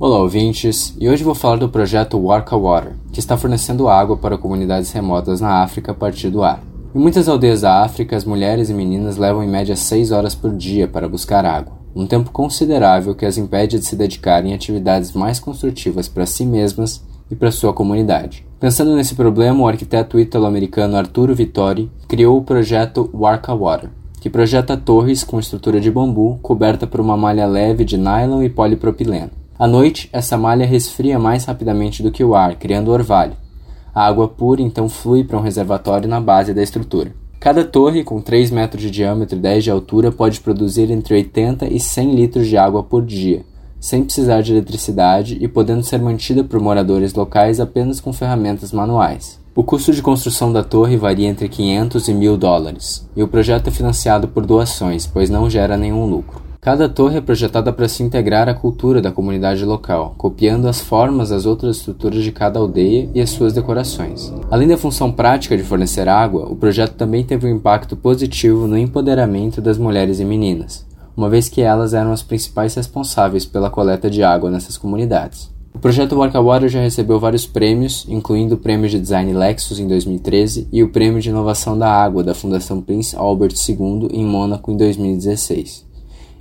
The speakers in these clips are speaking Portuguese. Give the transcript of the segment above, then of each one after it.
Olá, ouvintes, e hoje vou falar do projeto Warka Water, que está fornecendo água para comunidades remotas na África a partir do ar. Em muitas aldeias da África, as mulheres e meninas levam em média 6 horas por dia para buscar água, um tempo considerável que as impede de se dedicarem a atividades mais construtivas para si mesmas e para sua comunidade. Pensando nesse problema, o arquiteto ítalo-americano Arturo Vittori criou o projeto Warka Water, que projeta torres com estrutura de bambu coberta por uma malha leve de nylon e polipropileno. À noite, essa malha resfria mais rapidamente do que o ar, criando orvalho. A água pura então flui para um reservatório na base da estrutura. Cada torre, com 3 metros de diâmetro e 10 de altura, pode produzir entre 80 e 100 litros de água por dia, sem precisar de eletricidade e podendo ser mantida por moradores locais apenas com ferramentas manuais. O custo de construção da torre varia entre 500 e 1000 dólares, e o projeto é financiado por doações, pois não gera nenhum lucro. Cada torre é projetada para se integrar à cultura da comunidade local, copiando as formas das outras estruturas de cada aldeia e as suas decorações. Além da função prática de fornecer água, o projeto também teve um impacto positivo no empoderamento das mulheres e meninas, uma vez que elas eram as principais responsáveis pela coleta de água nessas comunidades. O projeto Warka Water já recebeu vários prêmios, incluindo o Prêmio de Design Lexus em 2013 e o Prêmio de Inovação da Água da Fundação Prince Albert II em Mônaco em 2016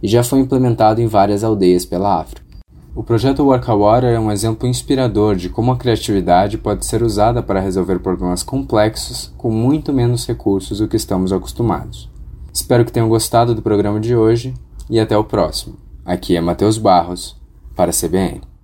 e já foi implementado em várias aldeias pela África. O projeto Work Water é um exemplo inspirador de como a criatividade pode ser usada para resolver problemas complexos com muito menos recursos do que estamos acostumados. Espero que tenham gostado do programa de hoje e até o próximo. Aqui é Matheus Barros, para a CBN.